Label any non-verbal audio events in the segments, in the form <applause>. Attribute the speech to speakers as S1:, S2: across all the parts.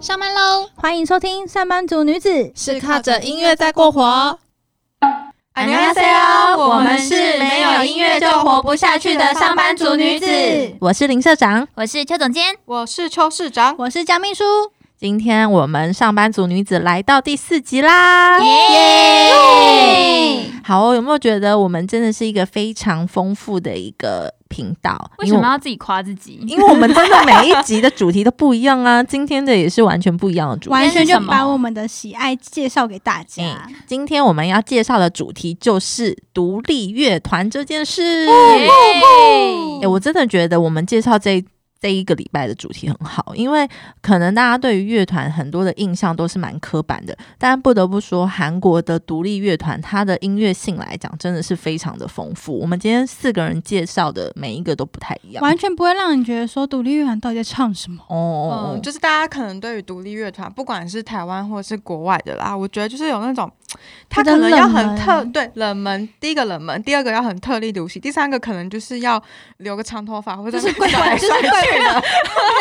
S1: 上班喽！
S2: 欢迎收听《上班族女子》，
S1: 是靠着音乐在过活。
S3: 안녕하세요，我们是没有音乐就活不下去的上班族女子。
S4: 我是林社长，
S1: 我是邱总监，
S3: 我是邱市长，
S2: 我是江秘书。
S4: 今天我们上班族女子来到第四集啦！
S1: 耶！
S4: 好，有没有觉得我们真的是一个非常丰富的一个 频道？
S1: 为什么要自己夸自己？
S4: 因为我们真的每一集的主题都不一样啊！<laughs> 今天的也是完全不一样的主题。
S2: 完全就把我们的喜爱介绍给大家。
S4: 嗯今天我们要介绍的主题就是独立乐团这件事。
S1: 耶
S4: 哎、我真的觉得我们介绍这这一个礼拜的主题很好，因为可能大家对于乐团很多的印象都是蛮刻板的，但不得不说，韩国的独立乐团它的音乐性来讲，真的是非常的丰富。我们今天四个人介绍的每一个都不太一样。
S2: 完全不会让你觉得说独立乐团到底在唱什么。
S4: 哦
S3: 就是大家可能对于独立乐团，不管是台湾或者是国外的啦，我觉得就是有那种，他可能要很特，对冷门，第一个冷门，第二个要很特立独行，第三个可能就是要留个长头发或者
S2: 是怪怪，就是怪怪的。<laughs>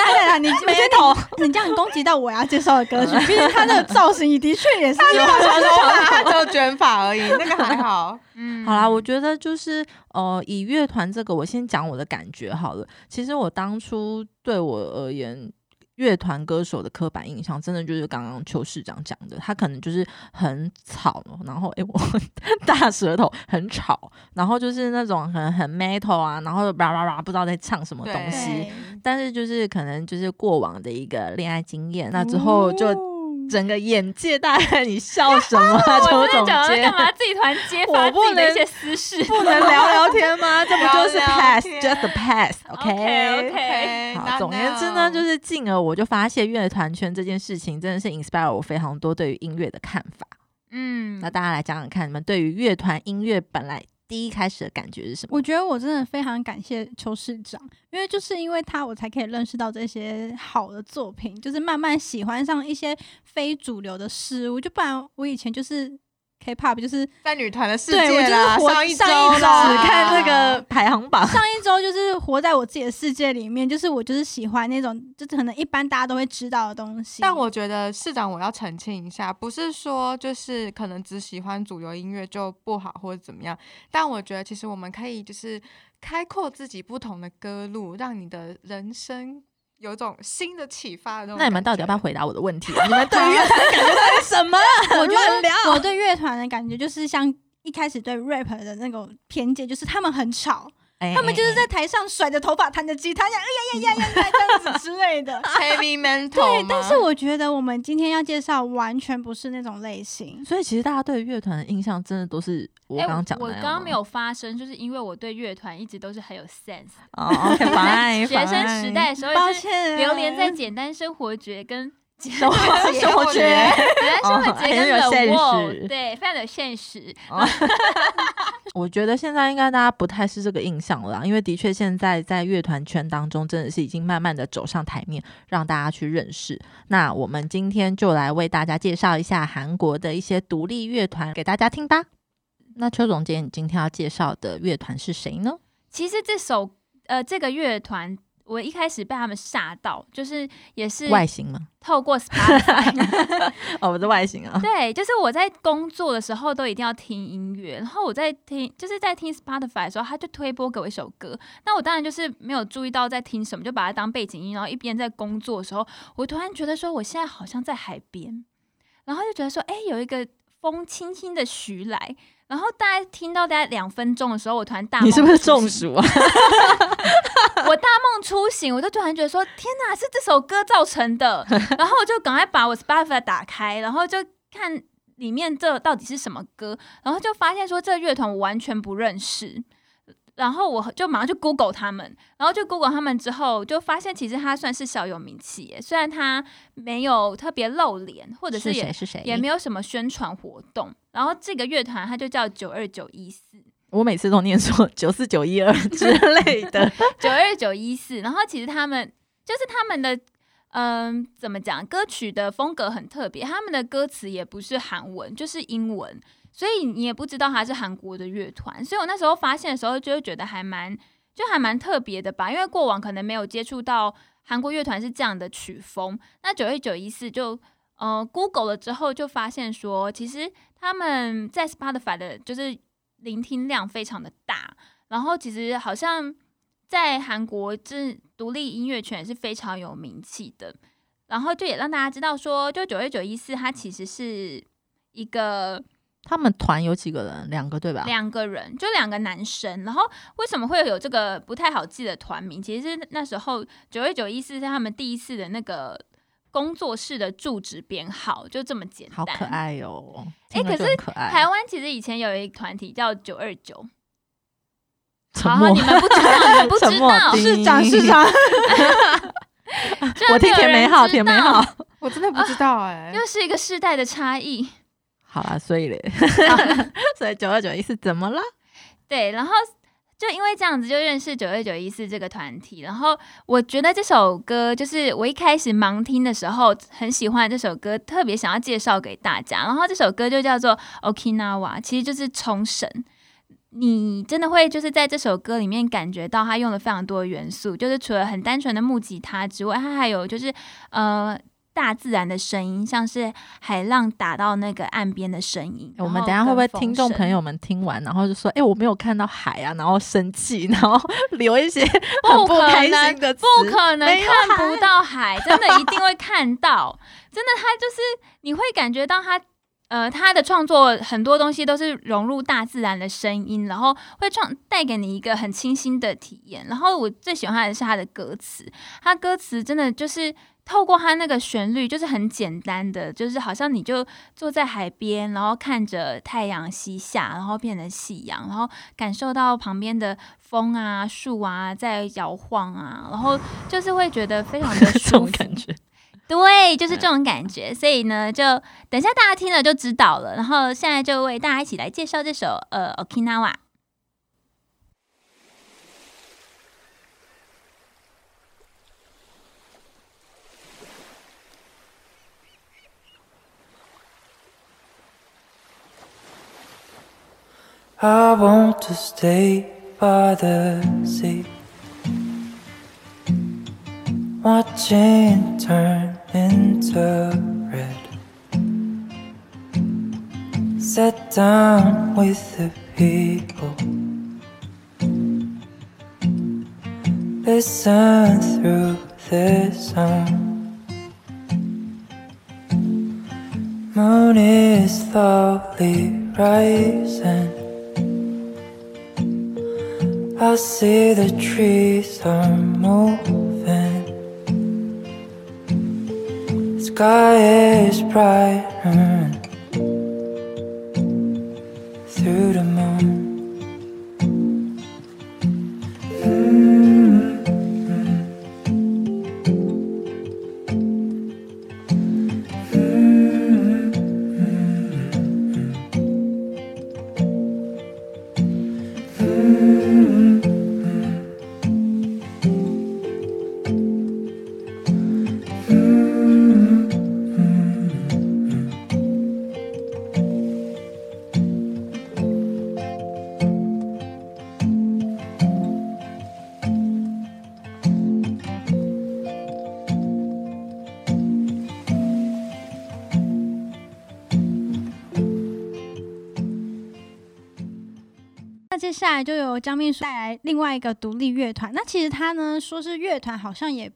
S2: 对啊，你我觉得你你这样攻击到我要介绍的歌曲，毕竟他那个造型的确也是
S3: 有长头发，他只有卷发而已，那个还好。
S1: 嗯
S4: 好啦，我觉得就是呃，以乐团这个，我先讲我的感觉好了。其实我当初对我而言，乐团歌手的刻板印象，真的就是刚刚邱市长讲的，他可能就是很吵，然后诶，我大舌头很吵，然后就是那种很很 metal 啊，然后叭叭叭不知道在唱什么东西。但是就是可能就是过往的一个恋爱经验，那之后就整个眼界大概你笑什么啊，<laughs> 邱总监
S1: 干？嘛自己团揭发自己的一些私事？
S4: 不能聊聊天吗？<laughs> 这不就是
S3: 聊聊
S4: pass
S3: 天
S4: just a pass，OK？、
S1: OK，OK
S4: 好，总而言之呢，就是进而我就发现乐团圈这件事情真的是 inspire 我非常多对于音乐的看法。
S1: 嗯
S4: 那大家来讲讲看，你们对于乐团音乐本来第一开始的感觉是什么？
S2: 我觉得我真的非常感谢邱市长，因为就是因为他，我才可以认识到这些好的作品，就是慢慢喜欢上一些非主流的事物。就不然我以前就是 K-pop，就是
S3: 在女团的世
S2: 对我就是
S3: 界啦，
S2: 活
S3: 上一周
S2: 上一周
S4: 只看那个排行榜，<laughs>
S2: 上一周就是活在我自己的世界里面，就是我就是喜欢那种，就是可能一般大家都会知道的东西。
S3: 但我觉得市长，我要澄清一下，不是说就是可能只喜欢主流音乐就不好或者怎么样，但我觉得其实我们可以就是开阔自己不同的歌路，让你的人生有一种新的启发的那种。
S4: 那你们到底要不要？回答我的问题？<laughs> 你们对于乐团的感觉是什么？
S2: 我觉
S4: 乱聊
S2: 得我对乐团的感觉就是像一开始对 rap 的那种偏见，就是他们很吵，
S4: 哎
S2: 他们就是在台上甩着头发弹着吉他，呀哎呀呀呀呀这样子之类的。
S3: heavy mental
S2: 对，但是我觉得我们今天要介绍完全不是那种类型。
S4: 所以其实大家对乐团的印象真的都是我
S1: 哎
S4: 刚刚讲的
S1: 我刚刚没有发声，就是因为我对乐团一直都是很有 sense。
S4: 哦，OK，fine，
S1: 学生时代的时候，
S2: 抱歉，
S1: 流连在简单生活节跟
S4: 生活生活
S3: 节
S4: 节。
S1: 简单生活节跟 <laughs>
S4: 哦很有现实
S1: 对，非常的现实。<laughs>
S4: 我觉得现在应该大家不太是这个印象了啦，因为的确现在在乐团圈当中，真的是已经慢慢的走上台面，让大家去认识。那我们今天就来为大家介绍一下韩国的一些独立乐团给大家听吧。那邱总监，你今天要介绍的乐团是谁呢？
S1: 其实这首呃这个乐团，我一开始被他们吓到，就是也是
S4: 外形吗？
S1: 透过 Spotify，<laughs> <laughs>
S4: 哦，我的外形啊。
S1: 对，就是我在工作的时候都一定要听音乐，然后我在听就是在听 Spotify 的时候，他就推播给我一首歌，那我当然就是没有注意到在听什么，就把它当背景音，然后一边在工作的时候，我突然觉得说我现在好像在海边，然后就觉得说，哎、有一个风轻轻的徐来。然后大概听到大概两分钟的时候，我突然大
S4: 你是不是中暑啊？<laughs>
S1: 我大梦初醒，我就突然觉得说，天哪，是这首歌造成的。然后我就赶快把我 Spotify 打开，然后就看里面这到底是什么歌，然后就发现说这个乐团我完全不认识。然后我就马上就 Google 他们，然后就 Google 他们之后，就发现其实他算是小有名气耶，虽然他没有特别露脸，或者
S4: 是
S1: 也
S4: 谁是谁？
S1: 也没有什么宣传活动。然后这个乐团它就叫九二九一四，
S4: 我每次都念错 <laughs> 九四九一二 <laughs> 之类的。<laughs>
S1: 九二九一四，然后其实他们就是他们的，嗯，怎么讲？歌曲的风格很特别，他们的歌词也不是韩文，就是英文，所以你也不知道他是韩国的乐团。所以我那时候发现的时候，就会觉得还蛮就还蛮特别的吧，因为过往可能没有接触到韩国乐团是这样的曲风。那九二九一四就呃 Google 了之后，就发现说，其实他们在 Spotify 的就是聆听量非常的大，然后其实好像在韩国这独立音乐圈是非常有名气的。然后就也让大家知道说，就九月九一四，它其实是一个。
S4: 他们团有几个人？两个对吧？
S1: 两个人，就两个男生。然后为什么会有这个不太好记的团名？其实是那时候九月九一四是他们第一次的那个工作室的住址编号，就这么简单。
S4: 好可爱哦！
S1: 哎，可是台湾其实以前有一个团体叫九二九。好，你们不知道，你们不知道，
S2: 市长市长。<laughs>
S4: 我听甜美好，甜美好，<laughs>
S3: 我真的不知道哎，
S1: 又是一个世代的差异。
S4: 好啦，所以嘞，<laughs> 所以九二九一是怎么了？
S1: 对，然后就因为这样子就认识九月九一四这个团体。然后我觉得这首歌就是我一开始盲听的时候很喜欢这首歌，特别想要介绍给大家。然后这首歌就叫做 Okinawa，其实就是冲绳。你真的会就是在这首歌里面感觉到它用了非常多的元素，就是除了很单纯的木吉他之外，它还有就是呃。大自然的声音，像是海浪打到那个岸边的声音。
S4: 我们等下会不会听众朋友们听完，然后就说：“哎，我没有看到海啊！”然后生气，<laughs> 然后留一些 <laughs> 很不开心的
S1: 词。不可能看不到海，真的一定会看到。真的，他就是你会感觉到他，呃，他的创作很多东西都是融入大自然的声音，然后会创带给你一个很清新的体验。然后我最喜欢的是他的歌词，他歌词真的就是。透过它那个旋律，就是很简单的，就是好像你就坐在海边，然后看着太阳西下，然后变成夕阳，然后感受到旁边的风啊、树啊在摇晃啊，然后就是会觉得非常的 <laughs> 舒服。
S4: 感觉，
S1: 对，就是这种感觉。所以呢，就等一下大家听了就知道了。然后现在就为大家一起来介绍这首呃《Okinawa》。I want to stay by the sea, watching turn into red. Sit down with the people, listen through the song. Moon is slowly rising. I see the trees are moving. Sky is brighter 下来就由江秘书带来另外一个独立乐团。那其实他呢说是乐团，好像也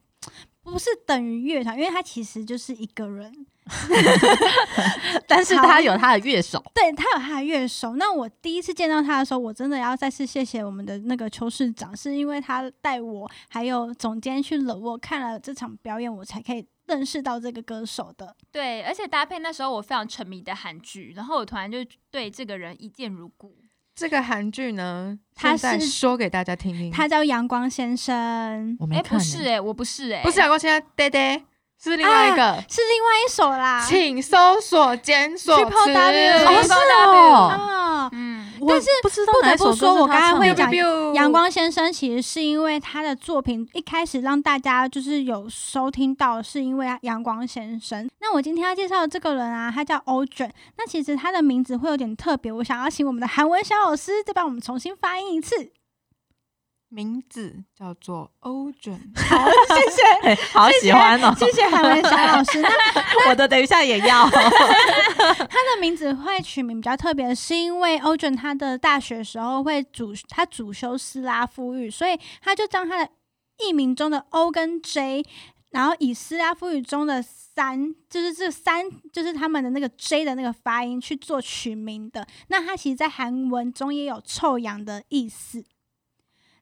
S1: 不是等于乐团，因为他其实就是一个人。<laughs>
S4: 但是他有他的乐手，
S2: 对他有他的乐手。那我第一次见到他的时候，我真的要再次谢谢我们的那个邱市长，是因为他带我还有总监去了我看了这场表演，我才可以认识到这个歌手的。
S1: 对，而且搭配那时候我非常沉迷的韩剧，然后我突然就对这个人一见如故。
S3: 这个韩剧呢，他是说给大家听听，
S2: 他叫阳光先生。
S1: 哎，不是哎，我不是哎，
S3: 不是阳光先生，爹爹是另外一个，
S2: 是另外一首啦。
S3: 请搜索检索词，
S2: 哦
S1: 是
S2: 哦，嗯。但是
S4: 不知道
S2: 不得不说，我刚刚会讲《阳光先生》，其实是因为他的作品一开始让大家就是有收听到，是因为阳光先生。那我今天要介绍的这个人啊，他叫欧卷。那其实他的名字会有点特别，我想要请我们的韩文小老师再帮我们重新发音一次。
S3: 名字叫做欧准。
S2: 好，谢谢。
S4: 好喜欢哦！
S2: 谢谢韩文小老师。那 <laughs>
S4: 我的等一下也要。<laughs>
S2: 他的名字会取名比较特别，是因为欧准他的大学时候会主他主修斯拉夫语，所以他就将他的艺名中的 O 跟 J，然后以斯拉夫语中的三，就是这三，就是他们的那个 J 的那个发音去做取名的。那他其实，在韩文中也有臭氧的意思。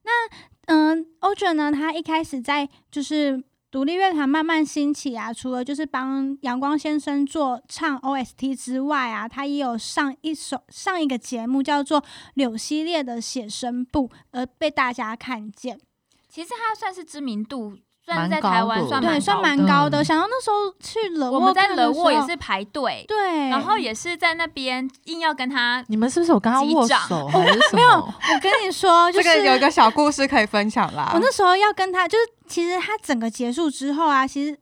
S2: 那嗯，欧准呢，他一开始在就是。独立乐团慢慢兴起啊，除了就是帮阳光先生做唱 OST 之外啊，他也有上一首上一个节目叫做《柳系列的写生部》，而被大家看见。
S1: 其实他算是知名度，算在台湾
S4: 算
S2: 对，
S1: 算蛮高的
S2: 蛮高的。
S4: 嗯
S2: 想到那时候去冷沃，
S1: 我们在冷沃也是排队，
S2: 对，
S1: 然后也是在那边硬要跟他
S4: 你们是不是有跟他握
S1: 击掌
S4: 手 <laughs> 还是什么？
S2: 没有，我跟你说，<laughs> 就
S3: 这
S2: 是
S3: 个有一个小故事可以分享啦。
S2: 我那时候要跟他，就是其实他整个结束之后啊，其实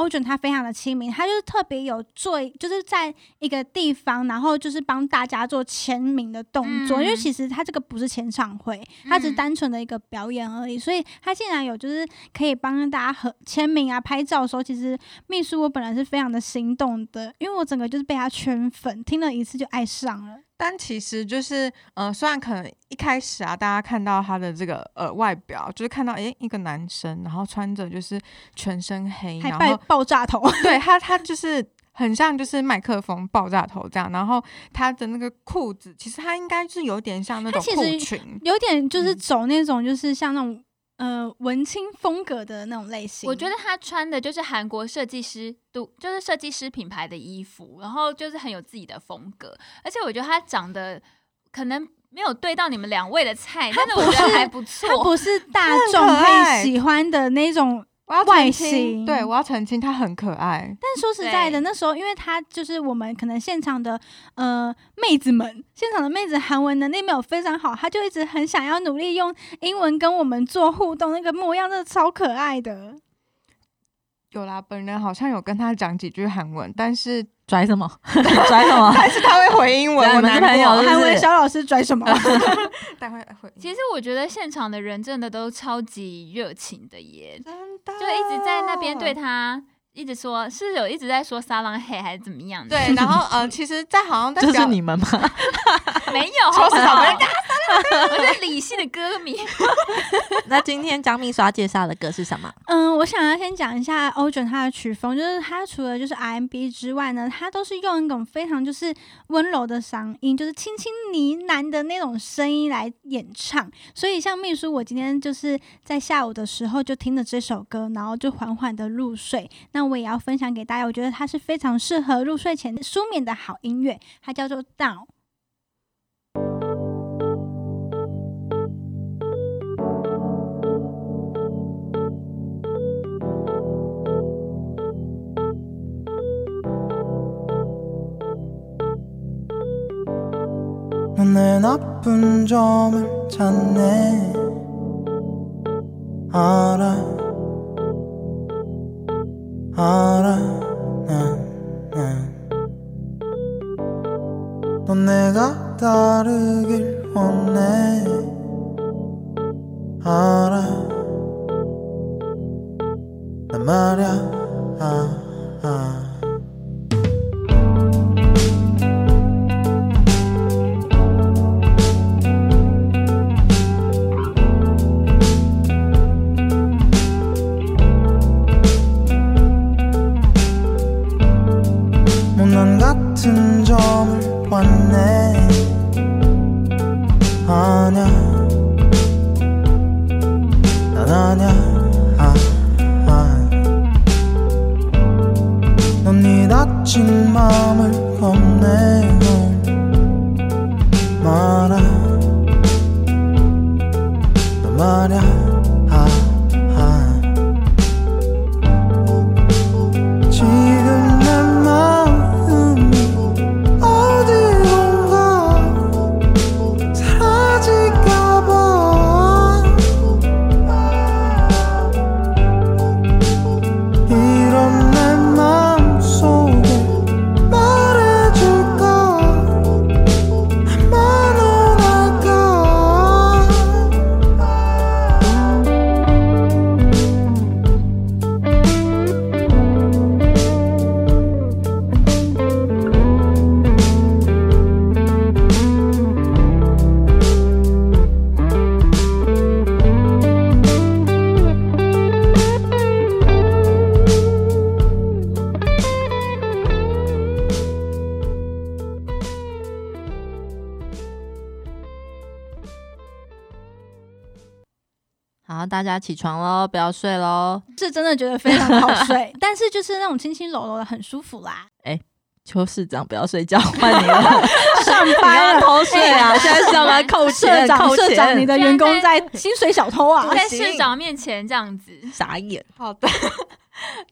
S2: 欧准他非常的亲民，他就是特别有做，就是在一个地方，然后就是帮大家做签名的动作，
S1: 嗯
S2: 因为其实他这个不是签唱会，他只是
S1: 嗯。
S2: 单纯的一个表演而已，所以他竟然有就是可以帮大家合签名啊、拍照的时候，其实秘书我本来是非常的心动的，因为我整个就是被他圈粉，听了一次就爱上了。
S3: 但其实就是，呃，虽然可能一开始啊，大家看到他的这个呃外表，就是看到诶一个男生，然后穿着就是全身黑，然后
S2: 爆炸头，<laughs>
S3: 对他他就是很像就是麦克风爆炸头这样，然后他的那个裤子，其实他应该是有点像那种裤裙，
S2: 有点就是
S3: 嗯。
S2: 走那种就是像那种呃文青风格的那种类型。
S1: 我觉得他穿的就是韩国设计师都，就是设计师品牌的衣服，然后就是很有自己的风格，而且我觉得他长得可能没有对到你们两位的菜，但是我觉得还不错。他。
S2: 不是 <laughs> 大众
S3: 它很可
S2: 可
S3: 爱
S2: 以喜欢的那种。
S3: 我要
S2: 外
S3: 澄清，
S2: 形
S3: 对我要澄清，他很可爱。
S2: 但说实在的，那时候因为他就是我们可能现场的呃妹子们，现场的妹子韩文能力没有非常好，他就一直很想要努力用英文跟我们做互动，那个模样真的超可爱的。
S3: 有啦，本人好像有跟他讲几句韩文，但是
S4: 拽什么？拽什么？<laughs>
S3: 但是他会回英文，我难
S4: 你们是朋友
S2: 韩文小老师拽什么？<laughs>
S3: 但会会
S1: 其实我觉得现场的人真的都超级热情的耶，
S3: 真的
S1: 就一直在那边对他一直说，是有一直在说沙朗黑还是怎么样的？
S3: 对，然后呃，其实，在好像在
S4: 就是你们吗？<laughs>
S1: 没有，
S3: 邱
S1: 好不好
S3: 市长人
S1: 我是理性的歌迷。<laughs>
S4: 那今天张秘书要介绍的歌是什么？
S2: 嗯，我想要先讲一下欧准他的曲风，就是他除了就是 R&B 之外呢，他都是用一种非常就是温柔的嗓音，就是轻轻呢喃的那种声音来演唱。所以像秘书，我今天就是在下午的时候就听了这首歌，然后就缓缓的入睡。那我也要分享给大家，我觉得它是非常适合入睡前舒眠的好音乐，它叫做 Down。
S5: 넌 내 나쁜 점을 찾네 알아 알아 난넌 내가 다르길 원해. 알아. 난 말야. 아, 아.
S4: 家起床喽，不要睡喽。
S2: 是真的觉得非常好睡，<laughs> 但是就是那种轻轻柔柔的很舒服啦。
S4: 哎邱市长不要睡觉，换你了。<laughs>
S2: 上班了，<laughs>
S4: 偷睡啊？现在是要来扣
S2: 社，长
S4: 扣
S2: 社长，你
S4: 钱。
S2: 的员工在薪水小偷啊！
S1: 在市长面前这样子，
S4: 傻眼。
S3: 好的，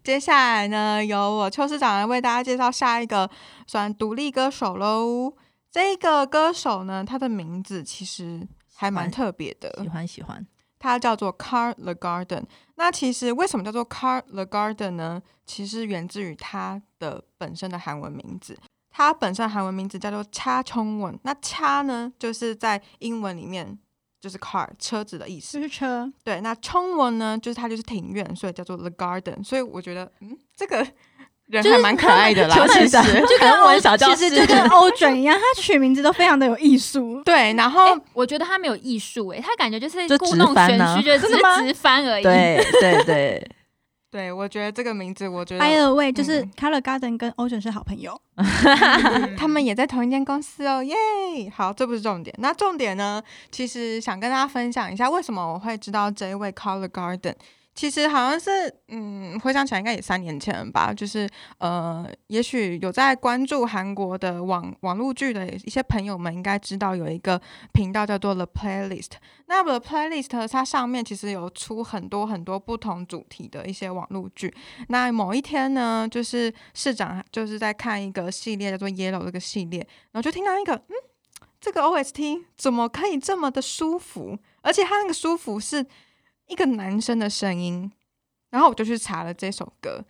S3: 接下来呢，由我邱市长来为大家介绍下一个算独立歌手喽。这个歌手呢，他的名字其实还蛮特别的，
S4: 喜欢喜欢，
S3: 它叫做 Car the Garden。那其实为什么叫做 Car the Garden 呢？其实源自于它的本身的韩文名字。它本身韩文名字叫做차冲文。那차呢，就是在英文里面就是 car 车子的意思，
S2: 是车。
S3: 对，那冲文呢，就是它就是庭院，所以叫做 the garden。所以我觉得，嗯，这个人
S2: 就是
S3: 还蛮可爱的啦，<laughs>
S4: 邱
S3: 其实。
S2: 就跟 <laughs>
S4: 韩文
S2: 欧
S4: 小教室
S2: 其实就跟欧准一样，他取名字都非常的有艺术。<laughs>
S3: 对，然后、
S1: 哎，我觉得他没有艺术，哎，他感觉就是故弄玄虚，就是直翻而已。
S4: 对对对，
S3: 对我觉得这个名字，我觉得
S2: By the way，就是
S3: 嗯
S2: Color Garden 跟欧准是好朋友。
S3: 他们也在同一间公司哦，耶！好，这不是重点。那重点呢，其实想跟大家分享一下，为什么我会知道这一位 Color Garden。其实好像是，嗯，回想起来应该也三年前吧。就是呃，也许有在关注韩国的网网络剧的一些朋友们，应该知道有一个频道叫做 The Playlist。那 The Playlist 它上面其实有出很多很多不同主题的一些网络剧。那某一天呢，就是市长就是在看一个系列叫做 Yellow 这个系列，然后就听到一个，嗯，这个 OST 怎么可以这么的舒服？而且它那个舒服是一个男生的声音，然后我就去查了这首歌，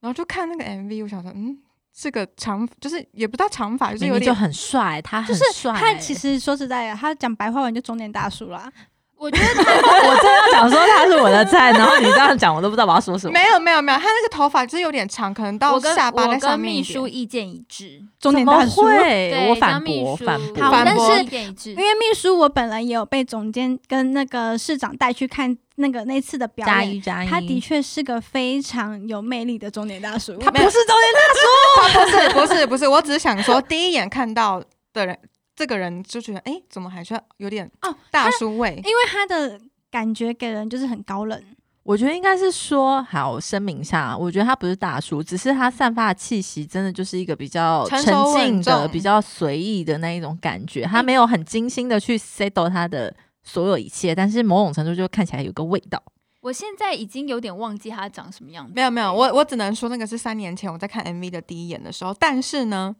S3: 然后就看那个 MV，我想说，嗯，这个长就是也不知道长发，就是有点
S4: 就很帅，他很
S2: 就是
S4: 帅。
S2: 他其实说实在的，他讲白话文就中年大叔啦。
S1: 我觉得他 <laughs>
S4: 我真的要讲说他是我的菜，然后你这样讲，我都不知道我要说什么。
S3: 没有没有没有，他那个头发就是有点长，可能到
S1: 我跟
S3: 下巴在
S1: 我跟
S3: 上面
S1: 秘书意见一致，
S2: 中年大叔，
S4: 我反驳，反驳。
S2: 好但
S3: 反驳
S2: 因。为秘书我本人也有被总监跟那个市长带去看那个那次的表演，他的确是个非常有魅力的中年大叔。
S4: 他不是中年
S3: 大叔 <laughs> 不是 <laughs> 不是不是，我只是想说，第一眼看到的人，这个人就觉得，哎、怎么还是有点
S2: 哦，
S3: 大叔味？
S2: 因为他的感觉给人就是很高冷，
S4: 我觉得应该是说，好声明一下，我觉得他不是大叔，只是他散发的气息真的就是一个比较沉静的、比较随意的那一种感觉，他没有很精心的去 settle 他的所有一切，但是某种程度就看起来有个味道。
S1: 我现在已经有点忘记他长什么样子。
S3: 没有没有，我我只能说那个是三年前我在看 MV 的第一眼的时候，但是呢，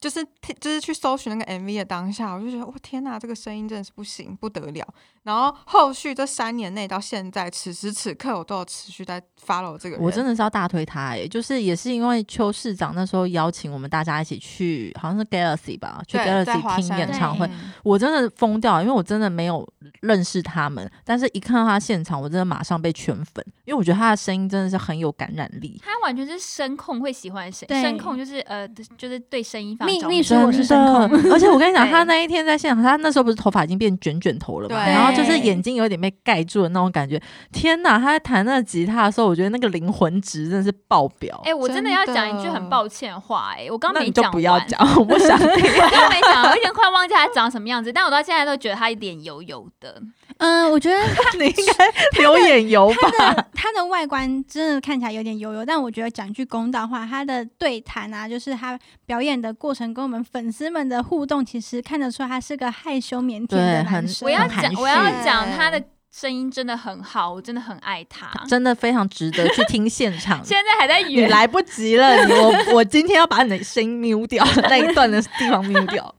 S3: 就是就是去搜寻那个 MV 的当下，我就觉得，我天呐，这个声音真的是不行，不得了。然后后续这三年内到现在，此时此刻我都有持续在 follow 这个人。
S4: 我真的是要大推他诶、就是也是因为邱市长那时候邀请我们大家一起去，好像是 Galaxy 吧，去 Galaxy 听演唱会，
S3: 嗯
S4: 我真的疯掉，因为我真的没有认识他们，但是一看到他现场，我真的马上被圈粉，因为我觉得他的声音真的是很有感染力。
S1: 他完全是声控会喜欢谁声，
S2: 对
S1: 声控就是呃，就是对声音非常
S2: 秘
S1: 着迷
S2: 秘书我是声控，<laughs>
S4: 而且我跟你讲，他那一天在现场，他那时候不是头发已经变卷卷头了嘛，然后就是眼睛有点被盖住的那种感觉。天哪，他在弹那个吉他的时候，我觉得那个灵魂值真的是爆表。
S1: 哎、我真的要讲一句很抱歉的话、哎，我刚
S4: 那你就
S1: 没讲完
S4: 不要讲，我不想听。<laughs>
S1: 我刚没讲，我已经快忘记他长什么样子，但我到现在都觉得他脸油油的。
S2: 嗯，我觉得 <laughs>
S4: 你应该流眼油吧？<laughs>
S2: 他的外观真的看起来有点油油，但我觉得讲句公道话，他的对谈啊，就是他表演的过程跟我们粉丝们的互动，其实看得出来他是个害羞腼腆的
S4: 很
S2: 男生。
S1: 我要讲，我要讲他的声音真的很好，我真的很爱他。
S4: 真的非常值得去听现场。<laughs>
S1: 现在还在
S4: 你，来不及了，你我我今天要把你的声音 mute 掉，那一段的地方 mute 掉。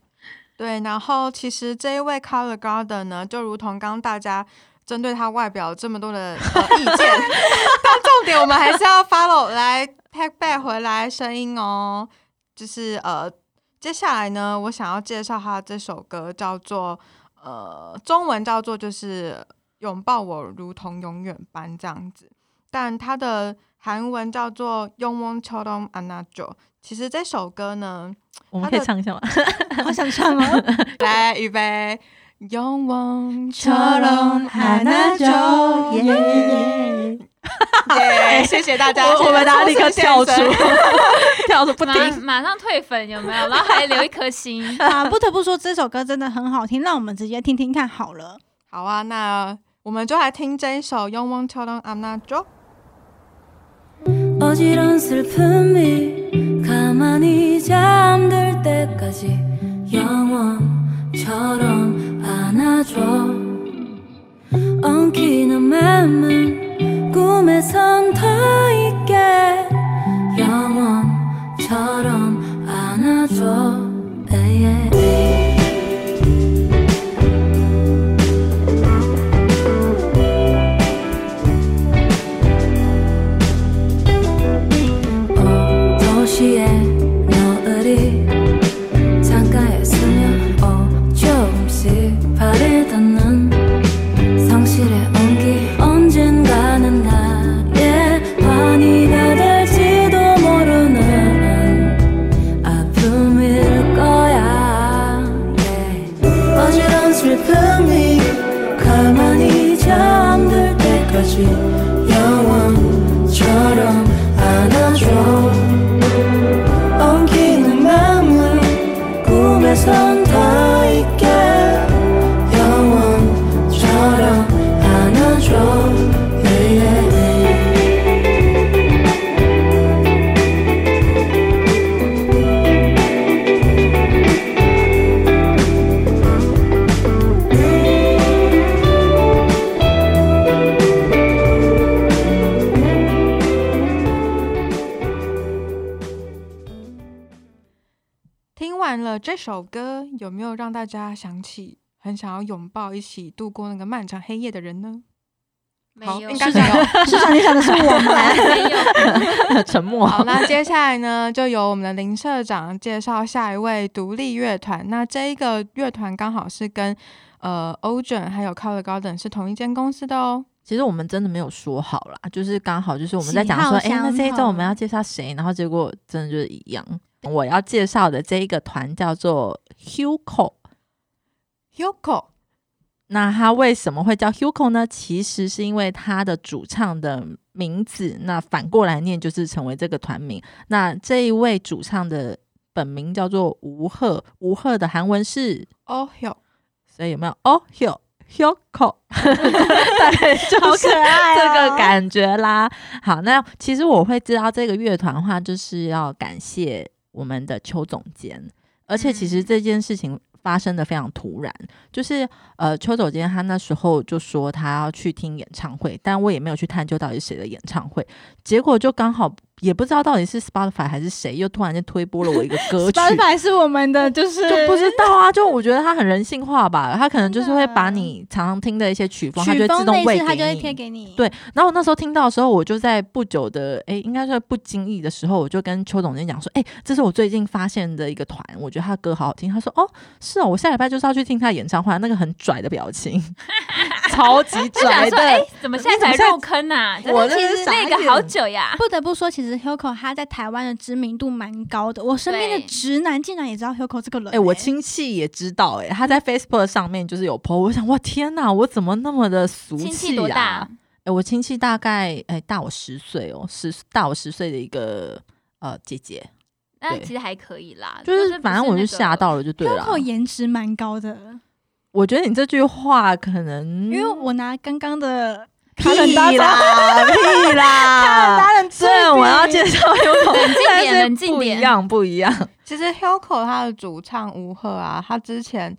S3: 对，然后其实这一位 Color Garden 呢，就如同刚大家针对他外表这么多的、意见，<laughs> 但重点我们还是要 follow 来 pack back 回来声音哦。就是呃，接下来呢，我想要介绍他这首歌叫做呃，中文叫做就是拥抱我如同永远般这样子，但他的韩文叫做 yomon Chodong Anajo，其实这首歌呢，
S4: 我们可以唱一下吗？<laughs>
S2: 好想唱哦。<laughs>
S3: 来预备，
S2: 영원처처럼
S3: 럼안아줘，耶！耶！谢谢大家，
S4: 我我们大家立刻跳出
S3: 谢谢先生，<laughs>
S4: 跳出不
S1: 马
S4: 停。
S1: 马上退粉有没有？然后还留一颗心。
S2: 啊，不得不说这首歌真的很好听，让我们直接听听看好了。
S3: 好啊，那 我们就来听这一首《영원처럼 안아줘》。
S6: 어지러운 슬픔이 가만히 잠들 때까지 영원처럼 안아줘. 엉키는 맘은 꿈에선 더 있게 영원처럼 안아줘
S3: 家想起很想要拥抱一起度过那个漫长黑夜的人呢？好，
S1: 没有，
S3: 应该没有。
S2: 市长，你想的是我吗？<laughs>
S1: 没有。<laughs>
S4: 沉默。
S3: 好，那接下来呢，就由我们的林社长介绍下一位独立乐团。那这一个乐团刚好是跟呃 Ocean 还有 Color Garden 是同一间公司的哦。
S4: 其实我们真的没有说好啦，就是刚好就是我们在讲说，哎、那这一周我们要介绍谁，然后结果真的就是一样。我要介绍的这一个团叫做 Hugo，
S3: Hugo
S4: 那他为什么会叫 Hugo 呢？其实是因为他的主唱的名字，那反过来念就是成为这个团名。那这一位主唱的本名叫做吴赫，吴赫的韩文是
S3: ，Oh Hyo
S4: 所以有没有哦 Hyo Hugo？<laughs> 大概就是
S2: 好可爱
S4: 这
S2: 哦
S4: 个感觉啦。好，那其实我会知道这个乐团的话，就是要感谢我们的邱总监，而且其实
S1: 嗯
S4: 这件事情。发生的非常突然，就是呃，邱总监他那时候就说他要去听演唱会，但我也没有去探究到底是谁的演唱会，结果就刚好也不知道到底是 Spotify 还是谁，又突然间推播了我一个歌曲，<laughs>
S2: Spotify 是我们的，就是
S4: 就不知道啊，就我觉得他很人性化吧，他可能就是会把你常常听的一些曲风，他就
S2: 曲
S4: 会自动喂给你。
S2: 贴给你。
S4: 对，然后我那时候听到的时候，我就在不久的，哎，应该是不经意的时候，我就跟邱总监讲说，哎，这是我最近发现的一个团，我觉得他的歌好好听。他说，哦，是哦，我下礼拜就是要去听他的演唱会，那个很拽的表情，超级
S1: 就想说，
S4: 拽的。
S1: 哎，怎么现在才入坑呐？
S4: 我
S1: 其实那个好久呀。
S2: 不得不说，其实 Hugo 他在台湾的知名度蛮高的。我身边的直男竟然也知道 Hugo 这个人、
S4: 哎、我
S2: 欸
S4: 亲戚也知道、哎，他在 Facebook 上面就是有 po，我想，哇，天哪，我怎么那么的俗
S1: 亲
S4: 气
S1: 戚多大
S4: 啊？？哎、我亲戚大概哎、大我十岁哦，十大我十岁的一个呃姐姐，
S1: 那其实还可以啦，
S4: 就是反正我就吓到了，就对了。
S2: Hugo 颜值蛮高的，
S4: 我觉得你这句话可能
S2: 因为我拿刚刚的
S4: 屁
S2: 卡冷搭
S4: 啦屁啦，
S2: 达人
S4: 虽然我要介绍 Hugo，
S1: 冷静点冷静点
S4: 不一样，不一样。
S3: 其实 h u k o 他的主唱吴赫啊，他之前，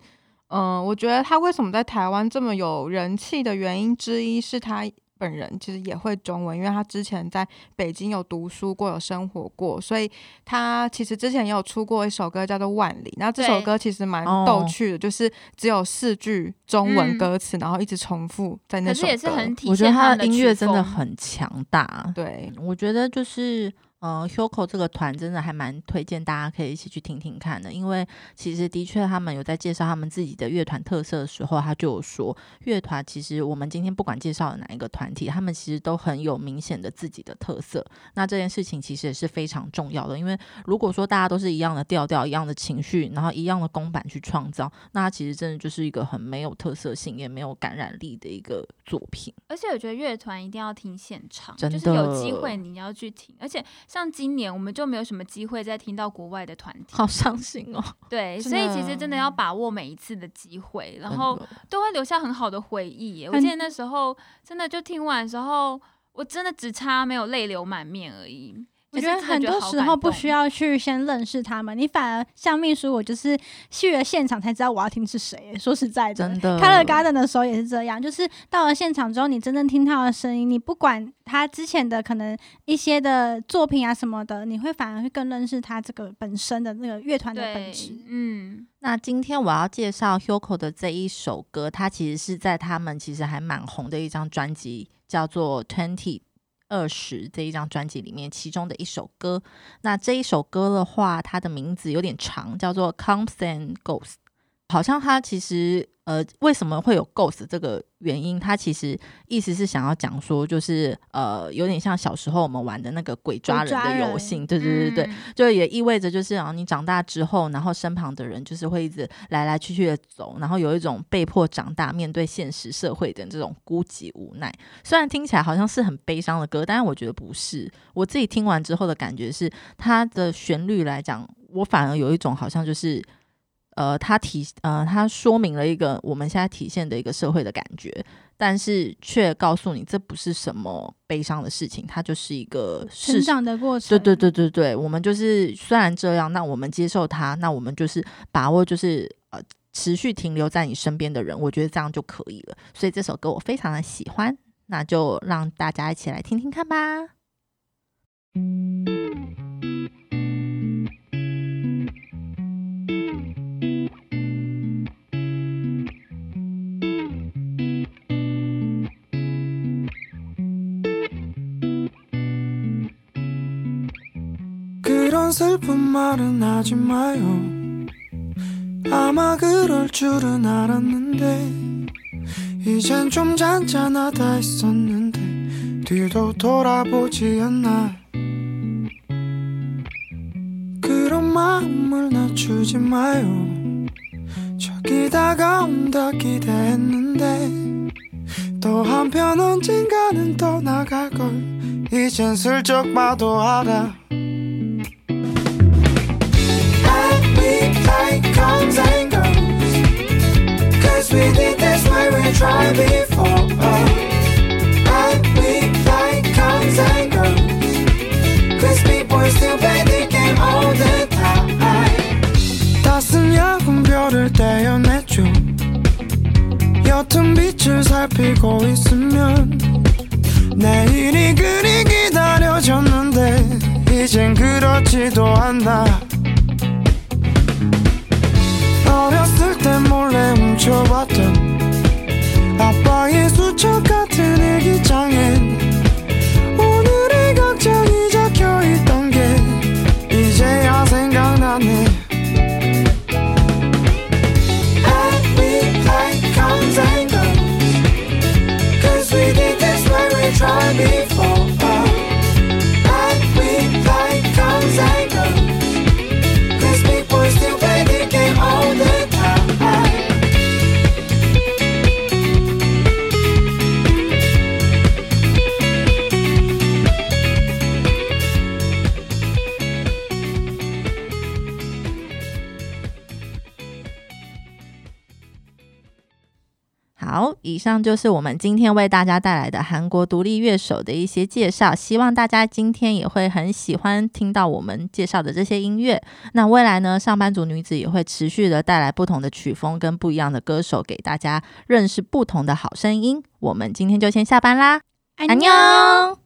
S3: 嗯、我觉得他为什么在台湾这么有人气的原因之一是他本人其实也会中文，因为他之前在北京有读书过，有生活过，所以他其实之前也有出过一首歌叫做《万里》，那这首歌其实蛮
S4: 哦
S3: 逗趣的，就是只有四句中文
S1: 嗯
S3: 歌词，然后一直重复在那首歌。
S1: 可是也是很体
S4: 我觉得
S1: 现
S4: 他的音乐真的很强大。
S3: 对，
S4: 我觉得就是呃，Hugo 这个团真的还蛮推荐大家可以一起去听听看的，因为其实的确他们有在介绍他们自己的乐团特色的时候，他就有说，乐团其实我们今天不管介绍的哪一个团体，他们其实都很有明显的自己的特色。那这件事情其实也是非常重要的，因为如果说大家都是一样的调调、一样的情绪，然后一样的公版去创造，那其实真的就是一个很没有特色性，也没有感染力的一个作品。
S1: 而且我觉得乐团一定要听现场，
S4: 真
S1: 就是有机会你要去听。而且像今年我们就没有什么机会再听到国外的团体，
S4: 好伤心哦。<laughs>
S1: 对，所以其实真的要把握每一次的机会，然后都会留下很好的回忆耶。我记得那时候真的就听完的时候，我真的只差没有泪流满面而已。
S2: 我觉得很多时候不需要去先认识他们，你反而像秘书，我就是去了现场才知道我要听是谁。说实在的，
S4: 真的
S2: 开了 Garden 的时候也是这样，就是到了现场之后，你真正听他的声音，你不管他之前的可能一些的作品啊什么的，你会反而会更认识他这个本身的那个乐团的本质。，
S1: 嗯，
S4: 那今天我要介绍 Hugo 的这一首歌，它其实是在他们其实还蛮红的一张专辑，叫做 Twenty 二十这一张专辑里面其中的一首歌。那这一首歌的话，它的名字有点长，叫做 Comes and Goes。好像它其实呃，为什么会有 ghost 这个原因？它其实意思是想要讲说，就是呃，有点像小时候我们玩的那个鬼抓人的游戏，对对对对就也意味着就是啊，你长大之后，然后身旁的人就是会一直来来去去的走，然后有一种被迫长大、面对现实社会的这种孤寂无奈。虽然听起来好像是很悲伤的歌，但是我觉得不是。我自己听完之后的感觉是，它的旋律来讲，我反而有一种好像就是。呃，它体呃，它说明了一个我们现在体现的一个社会的感觉，但是却告诉你这不是什么悲伤的事情，它就是一个事
S2: 成长的过程，
S4: 对对对对对，我们就是虽然这样，那我们接受它，那我们就是把握，就是呃持续停留在你身边的人，我觉得这样就可以了。所以这首歌我非常的喜欢，那就让大家一起来听听看吧。
S5: 그 슬픈 말은 하지 마요. 아마 그럴 줄은 알았는데 이젠 좀 잔잔하다 했었는데 뒤도 돌아보지 않나 그런 마음을 낮추지 마요. 저기 다가온다 기대했는데 또 한편 언젠가는 떠나갈걸. 이젠 슬쩍 봐도 알아 like comes and goes. Cause we did this way we tried before. And like comes and goes. Cause people still play the game all the time. 따스한 야근 별을 떼어내죠. 옅은 빛을 살피고 있으면 내일이 그리 기다려졌는데 이젠 그렇지도 않나 어렸을 때 몰래 훔쳐봤던 아빠의 수첩 같은 일기장엔
S4: 以上就是我们今天为大家带来的韩国独立乐手的一些介绍希望大家今天也会很喜欢听到我们介绍的这些音乐。那未来呢上班族女子也会持续的带来不同的曲风跟不一样的歌手给大家认识不同的好声音。我们今天就先下班啦。
S2: 爱
S4: 你哟